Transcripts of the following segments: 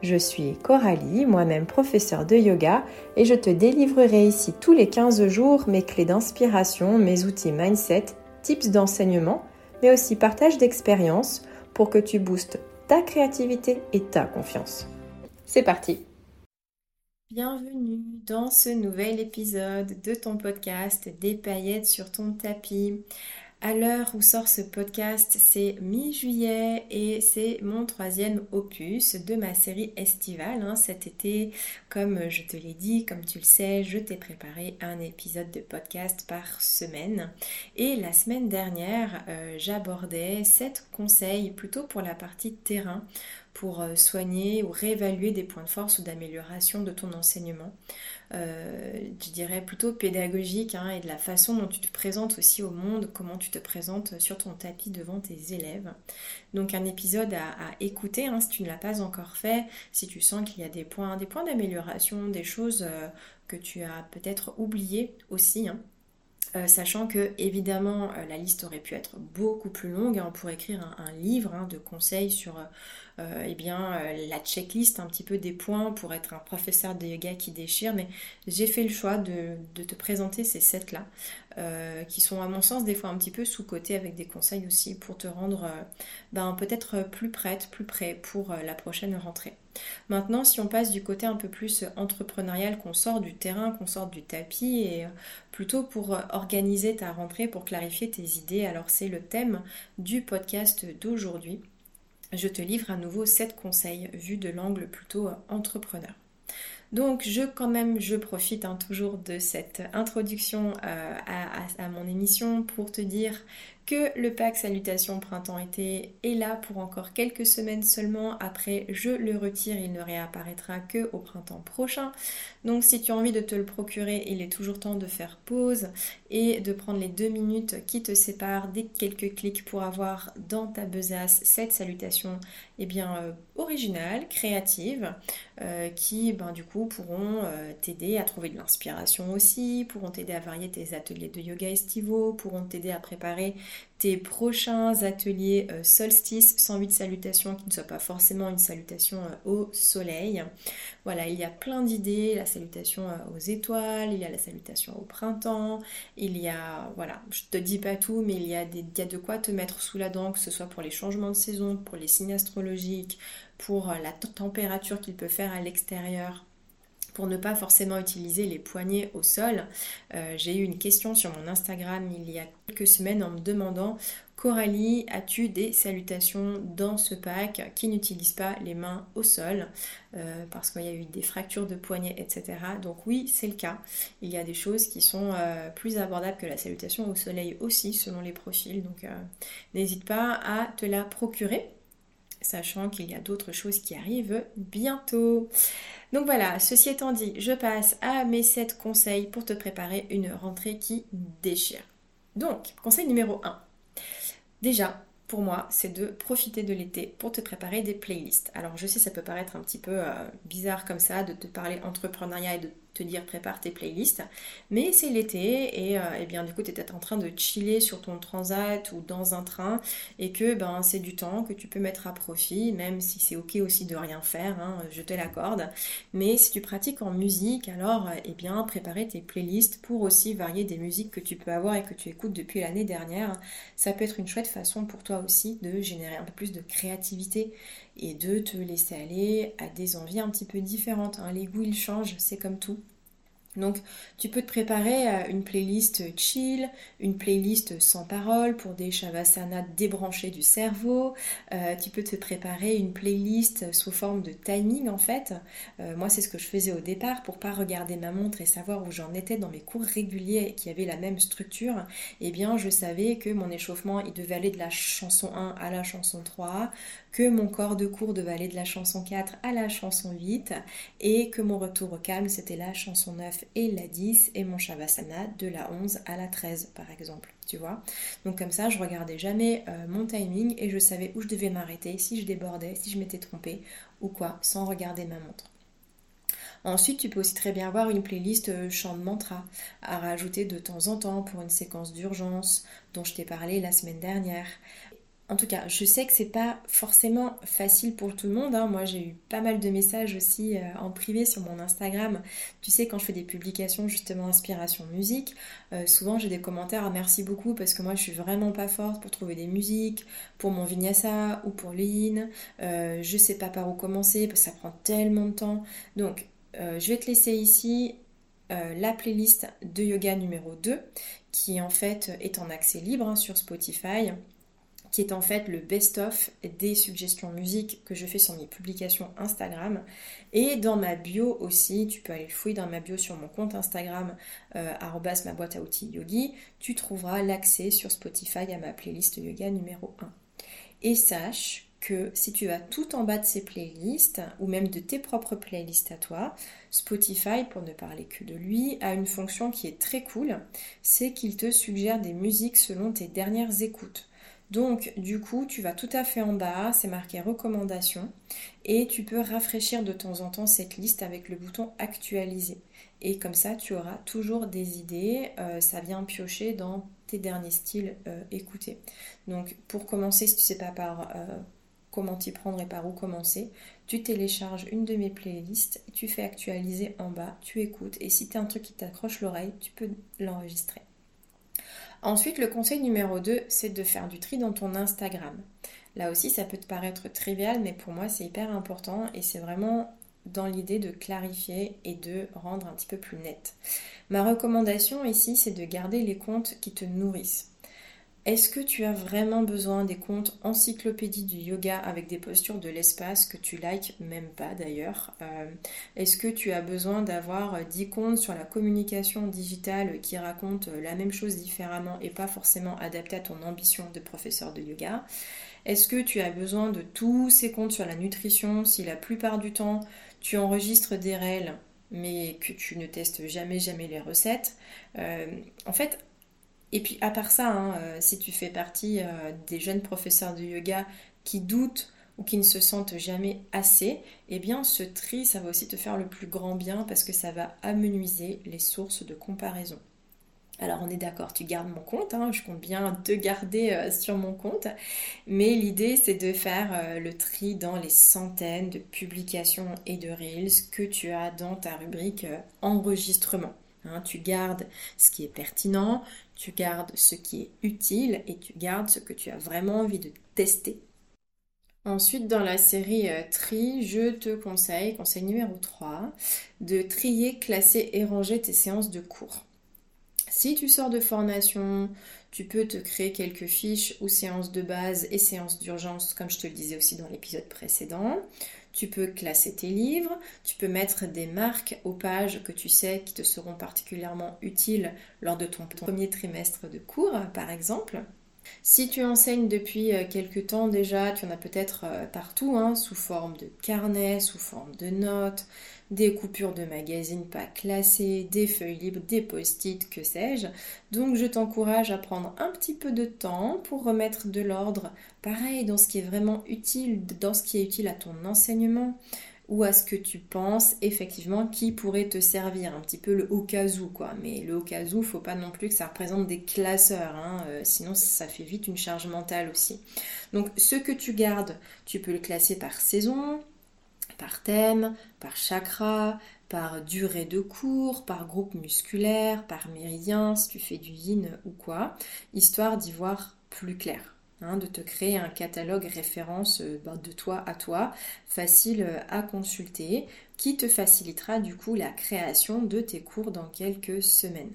Je suis Coralie, moi-même professeure de yoga, et je te délivrerai ici tous les 15 jours mes clés d'inspiration, mes outils mindset, tips d'enseignement, mais aussi partage d'expériences pour que tu boostes ta créativité et ta confiance. C'est parti Bienvenue dans ce nouvel épisode de ton podcast Des paillettes sur ton tapis. À l'heure où sort ce podcast, c'est mi-juillet et c'est mon troisième opus de ma série estivale. Hein. Cet été, comme je te l'ai dit, comme tu le sais, je t'ai préparé un épisode de podcast par semaine. Et la semaine dernière, euh, j'abordais sept conseils plutôt pour la partie terrain pour euh, soigner ou réévaluer des points de force ou d'amélioration de ton enseignement. Euh, je dirais plutôt pédagogique hein, et de la façon dont tu te présentes aussi au monde, comment tu te présentes sur ton tapis devant tes élèves. Donc un épisode à, écouter hein, si tu ne l'as pas encore fait, si tu sens qu'il y a des points, des points d'amélioration, des choses euh, que tu as peut-être oubliées aussi. Hein. Sachant que évidemment la liste aurait pu être beaucoup plus longue, on pourrait écrire un, livre de conseils sur euh, eh bien, euh, la checklist un petit peu des points pour être un professeur de yoga qui déchire, mais j'ai fait le choix de, te présenter ces sets-là, euh, qui sont à mon sens des fois un petit peu sous-cotés avec des conseils aussi pour te rendre ben, peut-être plus prête, plus prêt pour la prochaine rentrée. Maintenant, si on passe du côté un peu plus entrepreneurial, qu'on sort du terrain, qu'on sort du tapis, et plutôt pour organiser ta rentrée, pour clarifier tes idées, alors c'est le thème du podcast d'aujourd'hui je te livre à nouveau 7 conseils vus de l'angle plutôt entrepreneur. Donc je quand même je profite hein, toujours de cette introduction euh, à, mon émission pour te dire que le pack Salutations Printemps-été est là pour encore quelques semaines seulement. Après, je le retire, il ne réapparaîtra que au printemps prochain. Donc, si tu as envie de te le procurer, il est toujours temps de faire pause et de prendre les deux minutes qui te séparent des quelques clics pour avoir dans ta besace cette salutation eh bien, euh, originale, créative, euh, qui ben, du coup pourront euh, t'aider à trouver de l'inspiration aussi, pourront t'aider à varier tes ateliers de yoga estivaux, pourront t'aider à préparer tes prochains ateliers euh, solstice 108 salutations qui ne soient pas forcément une salutation euh, au soleil. Voilà, il y a plein d'idées, la salutation euh, aux étoiles, il y a la salutation au printemps, il y a, voilà, je te dis pas tout, mais il y a, des, il y a de quoi te mettre sous la dent, que ce soit pour les changements de saison, pour les signes astrologiques, pour la température qu'il peut faire à l'extérieur pour ne pas forcément utiliser les poignets au sol. Euh, j'ai eu une question sur mon Instagram il y a quelques semaines en me demandant Coralie, as-tu des salutations dans ce pack qui n'utilisent pas les mains au sol? Euh, parce qu'il y a eu des fractures de poignets, etc. Donc oui, c'est le cas. Il y a des choses qui sont euh, plus abordables que la salutation au soleil aussi selon les profils. Donc n'hésite pas à te la procurer sachant qu'il y a d'autres choses qui arrivent bientôt. Donc voilà, ceci étant dit, je passe à mes 7 conseils pour te préparer une rentrée qui déchire. Donc, conseil numéro 1. Déjà, pour moi, c'est de profiter de l'été pour te préparer des playlists. Alors je sais, ça peut paraître un petit peu euh, bizarre comme ça de te parler entrepreneuriat et de te dire prépare tes playlists. Mais c'est l'été et, euh, eh bien du coup tu es peut-être en train de chiller sur ton transat ou dans un train et que ben c'est du temps que tu peux mettre à profit, même si c'est ok aussi de rien faire, hein, je te l'accorde. Mais si tu pratiques en musique, alors eh bien préparer tes playlists pour aussi varier des musiques que tu peux avoir et que tu écoutes depuis l'année dernière, ça peut être une chouette façon pour toi aussi de générer un peu plus de créativité et de te laisser aller à des envies un petit peu différentes. Hein. Les goûts ils changent, c'est comme tout. Donc tu peux te préparer une playlist chill, une playlist sans parole pour des shavasana débranchés du cerveau. Euh, tu peux te préparer une playlist sous forme de timing en fait. Euh, moi c'est ce que je faisais au départ pour pas regarder ma montre et savoir où j'en étais dans mes cours réguliers qui avaient la même structure. Eh bien je savais que mon échauffement il devait aller de la chanson 1 à la chanson 3, que mon corps de cours devait aller de la chanson 4 à la chanson 8 et que mon retour au calme c'était la chanson 9 et la 10 et mon shavasana de la 11 à la 13 par exemple, tu vois. Donc comme ça, je regardais jamais euh, mon timing et je savais où je devais m'arrêter, si je débordais, si je m'étais trompée ou quoi, sans regarder ma montre. Ensuite, tu peux aussi très bien avoir une playlist euh, chant de mantra à rajouter de temps en temps pour une séquence d'urgence dont je t'ai parlé la semaine dernière. En tout cas, je sais que c'est pas forcément facile pour tout le monde. Hein. Moi, j'ai eu pas mal de messages aussi euh, en privé sur mon Instagram. Tu sais, quand je fais des publications justement inspiration musique, euh, souvent j'ai des commentaires ah, merci beaucoup parce que moi je suis vraiment pas forte pour trouver des musiques, pour mon vinyasa ou pour l'in. Euh, je sais pas par où commencer parce que ça prend tellement de temps. Donc, je vais te laisser ici la playlist de yoga numéro 2 qui en fait est en accès libre hein, sur Spotify qui est en fait le best-of des suggestions musique que je fais sur mes publications Instagram. Et dans ma bio aussi, tu peux aller fouiller dans ma bio sur mon compte Instagram, euh, ma boîte à outils yogi, tu trouveras l'accès sur Spotify à ma playlist yoga numéro 1. Et sache que si tu vas tout en bas de ces playlists, ou même de tes propres playlists à toi, Spotify, pour ne parler que de lui, a une fonction qui est très cool, c'est qu'il te suggère des musiques selon tes dernières écoutes. Donc du coup, tu vas tout à fait en bas, c'est marqué recommandations, et tu peux rafraîchir de temps en temps cette liste avec le bouton actualiser. Et comme ça, tu auras toujours des idées, euh, ça vient piocher dans tes derniers styles euh, écoutés. Donc pour commencer, si tu ne sais pas par euh, comment t'y prendre et par où commencer, tu télécharges une de mes playlists, tu fais actualiser en bas, tu écoutes, et si tu as un truc qui t'accroche l'oreille, tu peux l'enregistrer. Ensuite, le conseil numéro 2, c'est de faire du tri dans ton Instagram. Là aussi, ça peut te paraître trivial, mais pour moi, c'est hyper important et c'est vraiment dans l'idée de clarifier et de rendre un petit peu plus net. Ma recommandation ici, c'est de garder les comptes qui te nourrissent. Est-ce que tu as vraiment besoin des comptes encyclopédie du yoga avec des postures de l'espace que tu likes même pas d'ailleurs euh, Est-ce que tu as besoin d'avoir 10 comptes sur la communication digitale qui racontent la même chose différemment et pas forcément adaptés à ton ambition de professeur de yoga? Est-ce que tu as besoin de tous ces comptes sur la nutrition si la plupart du temps tu enregistres des réels mais que tu ne testes jamais jamais les recettes? Euh, En fait, et puis à part ça, hein, euh, si tu fais partie euh, des jeunes professeurs de yoga qui doutent ou qui ne se sentent jamais assez, eh bien ce tri, ça va aussi te faire le plus grand bien parce que ça va amenuiser les sources de comparaison. Alors on est d'accord, tu gardes mon compte, hein, je compte bien te garder euh, sur mon compte, mais l'idée c'est de faire le tri dans les centaines de publications et de reels que tu as dans ta rubrique enregistrement. Hein, tu gardes ce qui est pertinent, tu gardes ce qui est utile et tu gardes ce que tu as vraiment envie de tester. Ensuite, dans la série euh, Tri, je te conseille, conseil numéro 3, de trier, classer et ranger tes séances de cours. Si tu sors de formation, tu peux te créer quelques fiches ou séances de base et séances d'urgence, comme je te le disais aussi dans l'épisode précédent. Tu peux classer tes livres, tu peux mettre des marques aux pages que tu sais qui te seront particulièrement utiles lors de ton premier trimestre de cours, par exemple. Si tu enseignes depuis euh, quelques temps déjà, tu en as peut-être euh, partout, hein, sous forme de carnet, sous forme de notes, des coupures de magazines pas classées, des feuilles libres, des post-it, que sais-je. Donc je t'encourage à prendre un petit peu de temps pour remettre de l'ordre, pareil, dans ce qui est vraiment utile, dans ce qui est utile à ton enseignement ou à ce que tu penses effectivement qui pourrait te servir, un petit peu le au cas quoi. Mais le au cas où, faut pas non plus que ça représente des classeurs, hein. euh, sinon ça fait vite une charge mentale aussi. Donc ce que tu gardes, tu peux le classer par saison, par thème, par chakra, par durée de cours, par groupe musculaire, par méridien, si tu fais du yin ou quoi, histoire d'y voir plus clair. Hein, de te créer un catalogue référence euh, ben, de toi à toi, facile euh, à consulter, qui te facilitera du coup la création de tes cours dans quelques semaines.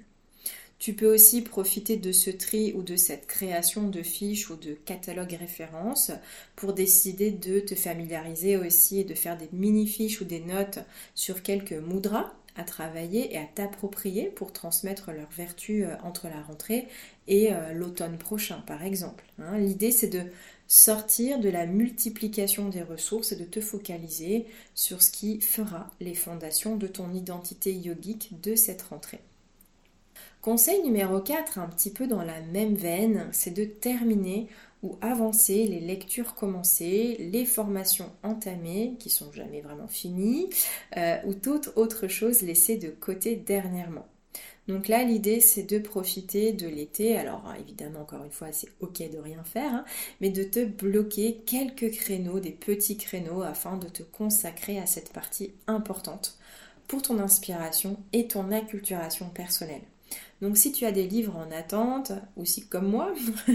Tu peux aussi profiter de ce tri ou de cette création de fiches ou de catalogues références pour décider de te familiariser aussi et de faire des mini-fiches ou des notes sur quelques moudras à travailler et à t'approprier pour transmettre leurs vertus euh, entre la rentrée et euh, l'automne prochain, par exemple. Hein. L'idée, c'est de sortir de la multiplication des ressources et de te focaliser sur ce qui fera les fondations de ton identité yogique de cette rentrée. Conseil numéro 4, un petit peu dans la même veine, c'est de terminer ou avancer les lectures commencées, les formations entamées qui sont jamais vraiment finies, euh, ou toute autre chose laissée de côté dernièrement. Donc là, l'idée, c'est de profiter de l'été. Alors évidemment, encore une fois, c'est ok de rien faire, hein, mais de te bloquer quelques créneaux, des petits créneaux, afin de te consacrer à cette partie importante pour ton inspiration et ton acculturation personnelle. Donc si tu as des livres en attente, aussi comme moi,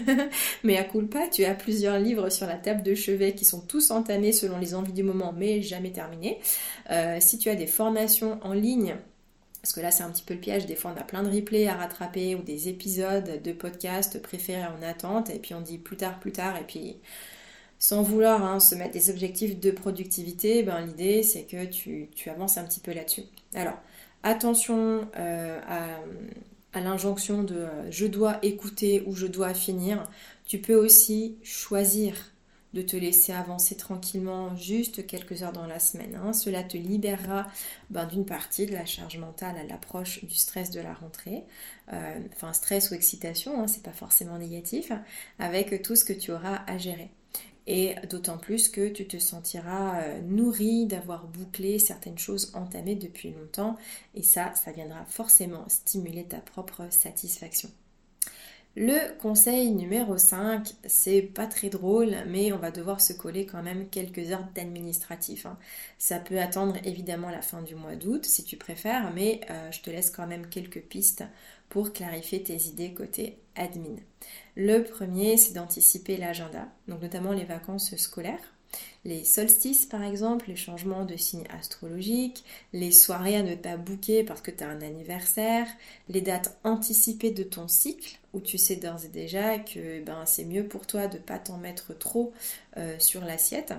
mais à pas, tu as plusieurs livres sur la table de chevet qui sont tous entamés selon les envies du moment, mais jamais terminés. Euh, si tu as des formations en ligne, parce que là c'est un petit peu le piège, des fois on a plein de replays à rattraper ou des épisodes de podcasts préférés en attente, et puis on dit plus tard, plus tard, et puis sans vouloir hein, se mettre des objectifs de productivité, ben, l'idée c'est que tu, avances un petit peu là-dessus. Alors, attention euh, à à l'injonction de euh, je dois écouter ou je dois finir, tu peux aussi choisir de te laisser avancer tranquillement juste quelques heures dans la semaine. Hein. Cela te libérera ben, d'une partie de la charge mentale à l'approche du stress de la rentrée. Euh, enfin, stress ou excitation, hein, c'est pas forcément négatif, avec tout ce que tu auras à gérer et d'autant plus que tu te sentiras euh, nourri d'avoir bouclé certaines choses entamées depuis longtemps et ça, ça viendra forcément stimuler ta propre satisfaction. Le conseil numéro 5, c'est pas très drôle, mais on va devoir se coller quand même quelques heures d'administratif. Hein. Ça peut attendre évidemment la fin du mois d'août si tu préfères, mais euh, je te laisse quand même quelques pistes pour clarifier tes idées côté admin. Le premier, c'est d'anticiper l'agenda, donc notamment les vacances scolaires, les solstices par exemple, les changements de signes astrologiques, les soirées à ne pas bouquer parce que tu as un anniversaire, les dates anticipées de ton cycle où tu sais d'ores et déjà que ben, c'est mieux pour toi de ne pas t'en mettre trop euh, sur l'assiette.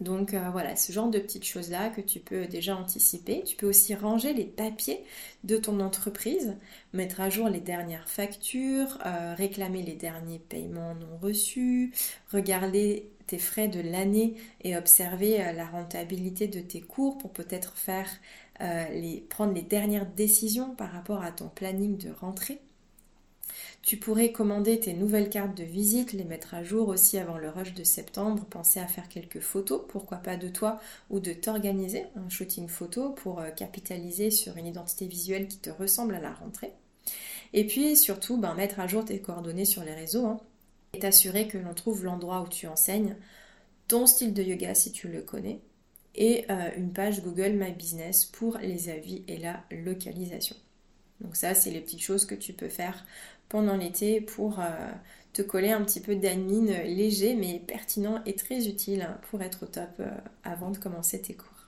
Donc euh, voilà, ce genre de petites choses-là que tu peux déjà anticiper. Tu peux aussi ranger les papiers de ton entreprise, mettre à jour les dernières factures, euh, réclamer les derniers paiements non reçus, regarder tes frais de l'année et observer euh, la rentabilité de tes cours pour peut-être faire les, prendre les dernières décisions par rapport à ton planning de rentrée. Tu pourrais commander tes nouvelles cartes de visite, les mettre à jour aussi avant le rush de septembre, penser à faire quelques photos, pourquoi pas de toi, ou de t'organiser un shooting photo pour euh, capitaliser sur une identité visuelle qui te ressemble à la rentrée. Et puis surtout, ben, mettre à jour tes coordonnées sur les réseaux hein, et t'assurer que l'on trouve l'endroit où tu enseignes, ton style de yoga si tu le connais, et euh, une page Google My Business pour les avis et la localisation. Donc ça, c'est les petites choses que tu peux faire pendant l'été pour euh, te coller un petit peu d'admin léger mais pertinent et très utile pour être au top euh, avant de commencer tes cours.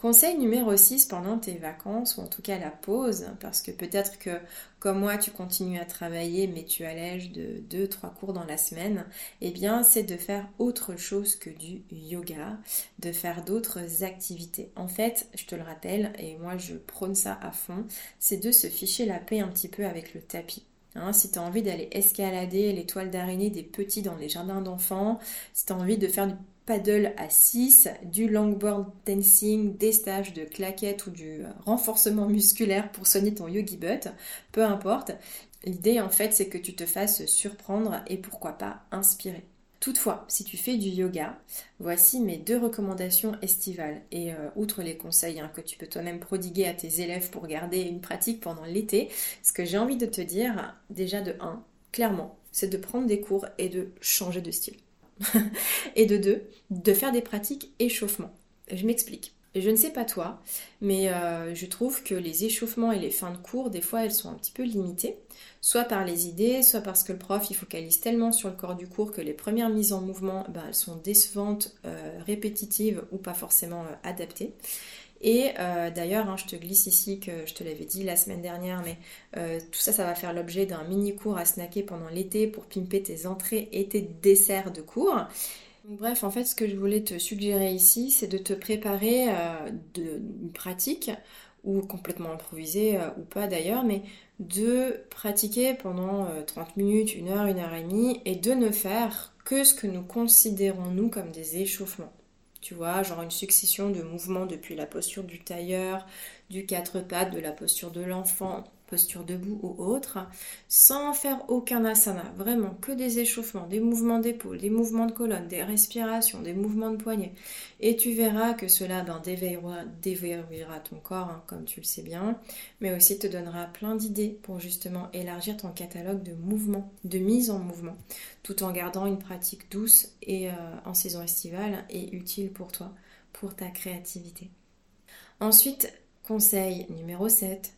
Conseil numéro 6 pendant tes vacances, ou en tout cas la pause, parce que peut-être que comme moi tu continues à travailler mais tu allèges de 2-3 cours dans la semaine, eh bien c'est de faire autre chose que du yoga, de faire d'autres activités. En fait, je te le rappelle, et moi je prône ça à fond, c'est de se ficher la paix un petit peu avec le tapis. Hein, si tu as envie d'aller escalader les toiles d'araignée des petits dans les jardins d'enfants, si tu as envie de faire du paddle à 6, du longboard dancing, des stages de claquettes ou du renforcement musculaire pour soigner ton yogi butt, peu importe. L'idée en fait c'est que tu te fasses surprendre et pourquoi pas inspirer. Toutefois, si tu fais du yoga, voici mes deux recommandations estivales. Et euh, outre les conseils hein, que tu peux toi-même prodiguer à tes élèves pour garder une pratique pendant l'été, ce que j'ai envie de te dire, déjà de 1, clairement, c'est de prendre des cours et de changer de style. et de 2, de faire des pratiques échauffement. Je m'explique. je ne sais pas toi, mais euh, je trouve que les échauffements et les fins de cours, des fois, elles sont un petit peu limitées. Soit par les idées, soit parce que le prof, il focalise tellement sur le corps du cours que les premières mises en mouvement, ben, elles sont décevantes, euh, répétitives ou pas forcément euh, adaptées. Et d'ailleurs, hein, je te glisse ici que je te l'avais dit la semaine dernière, mais tout ça, ça va faire l'objet d'un mini cours à snacker pendant l'été pour pimper tes entrées et tes desserts de cours. Bref, en fait, ce que je voulais te suggérer ici, c'est de te préparer euh, une pratique, ou complètement improvisée, euh, ou pas d'ailleurs, mais de pratiquer pendant 30 euh, minutes, une heure, une heure et demie, et de ne faire que ce que nous considérons, nous, comme des échauffements. Tu vois, genre une succession de mouvements depuis la posture du tailleur, du quatre pattes, de la posture de l'enfant, posture debout ou autre, sans faire aucun asana, vraiment que des échauffements, des mouvements d'épaule, des mouvements de colonne, des respirations, des mouvements de poignet. Et tu verras que cela ben, déverrouillera, ton corps, hein, comme tu le sais bien, mais aussi te donnera plein d'idées pour justement élargir ton catalogue de mouvements, de mise en mouvement, tout en gardant une pratique douce et euh, en saison estivale et utile pour toi, pour ta créativité. Ensuite, conseil numéro 7,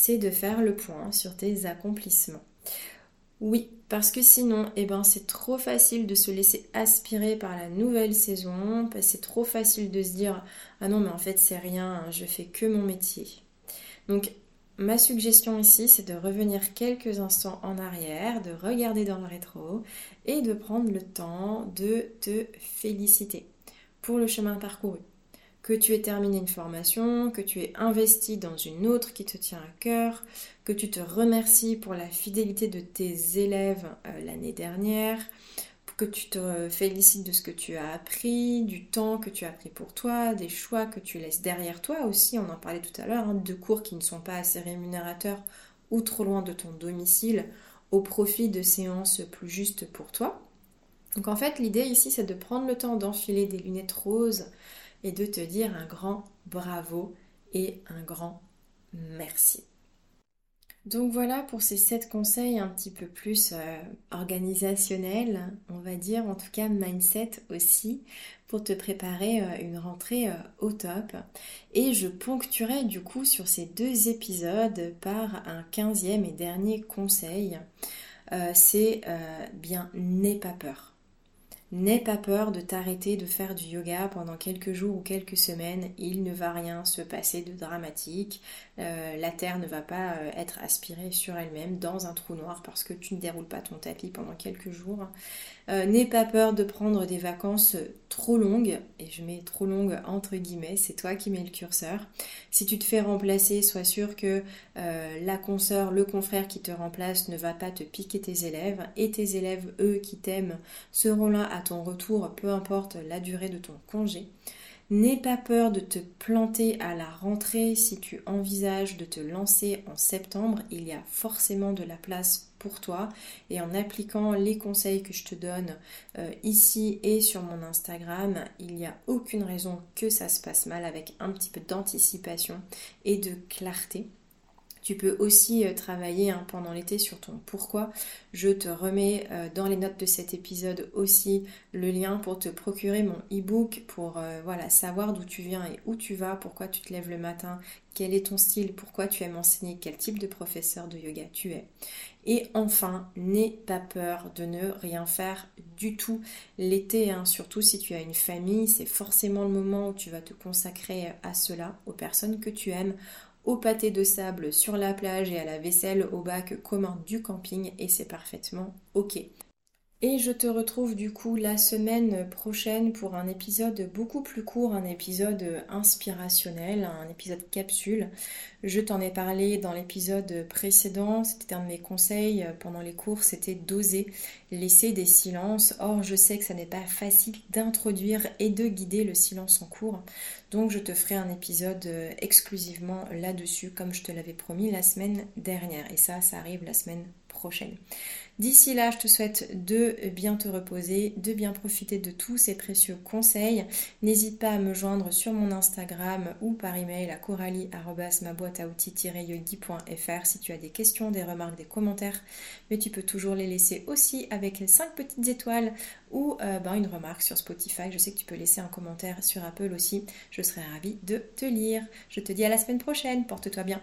c'est de faire le point sur tes accomplissements. Oui, parce que sinon, eh ben, c'est trop facile de se laisser aspirer par la nouvelle saison, c'est trop facile de se dire ah non mais en fait c'est rien, je fais que mon métier. Donc ma suggestion ici, c'est de revenir quelques instants en arrière, de regarder dans le rétro et de prendre le temps de te féliciter pour le chemin parcouru que tu aies terminé une formation, que tu aies investi dans une autre qui te tient à cœur, que tu te remercies pour la fidélité de tes élèves euh, l'année dernière, que tu te félicites de ce que tu as appris, du temps que tu as pris pour toi, des choix que tu laisses derrière toi aussi, on en parlait tout à l'heure, hein, de cours qui ne sont pas assez rémunérateurs ou trop loin de ton domicile au profit de séances plus justes pour toi. Donc en fait l'idée ici c'est de prendre le temps d'enfiler des lunettes roses, et de te dire un grand bravo et un grand merci. Donc voilà pour ces 7 conseils un petit peu plus euh, organisationnels, on va dire, en tout cas mindset aussi, pour te préparer euh, une rentrée euh, au top. Et je ponctuerai du coup sur ces deux épisodes par un quinzième et dernier conseil. c'est bien n'aie pas peur. N'aie pas peur de t'arrêter de faire du yoga pendant quelques jours ou quelques semaines. Il ne va rien se passer de dramatique. Euh, la terre ne va pas euh, être aspirée sur elle-même dans un trou noir parce que tu ne déroules pas ton tapis pendant quelques jours. Euh, n'aie pas peur de prendre des vacances trop longues, et je mets trop longues entre guillemets, c'est toi qui mets le curseur. Si tu te fais remplacer, sois sûr que la consoeur, le confrère qui te remplace ne va pas te piquer tes élèves, et tes élèves, eux, qui t'aiment, seront là à ton retour, peu importe la durée de ton congé. N'aie pas peur de te planter à la rentrée si tu envisages de te lancer en septembre. Il y a forcément de la place pour toi et en appliquant les conseils que je te donne euh, ici et sur mon Instagram, il n'y a aucune raison que ça se passe mal avec un petit peu d'anticipation et de clarté. Tu peux aussi euh, travailler hein, pendant l'été sur ton pourquoi. Je te remets euh, dans les notes de cet épisode aussi le lien pour te procurer mon e-book pour euh, voilà, savoir d'où tu viens et où tu vas, pourquoi tu te lèves le matin, quel est ton style, pourquoi tu aimes enseigner, quel type de professeur de yoga tu es. Et enfin, n'aie pas peur de ne rien faire du tout. L'été, hein, surtout si tu as une famille, c'est forcément le moment où tu vas te consacrer à cela, aux personnes que tu aimes, au pâté de sable sur la plage et à la vaisselle au bac commun du camping et c'est parfaitement ok. Et je te retrouve du coup la semaine prochaine pour un épisode beaucoup plus court, un épisode inspirationnel, un épisode capsule. Je t'en ai parlé dans l'épisode précédent, c'était un de mes conseils pendant les cours, c'était d'oser laisser des silences. Or, je sais que ça n'est pas facile d'introduire et de guider le silence en cours. Donc, je te ferai un épisode exclusivement là-dessus, comme je te l'avais promis la semaine dernière. Et ça, ça arrive la semaine D'ici là, je te souhaite de bien te reposer, de bien profiter de tous ces précieux conseils. N'hésite pas à me joindre sur mon Instagram ou par email à coralie.maboîte-à-outils-yogi.fr si tu as des questions, des remarques, des commentaires. Mais tu peux toujours les laisser aussi avec les 5 petites étoiles ou euh, ben, une remarque sur Spotify. Je sais que tu peux laisser un commentaire sur Apple aussi. Je serai ravie de te lire. Je te dis à la semaine prochaine. Porte-toi bien.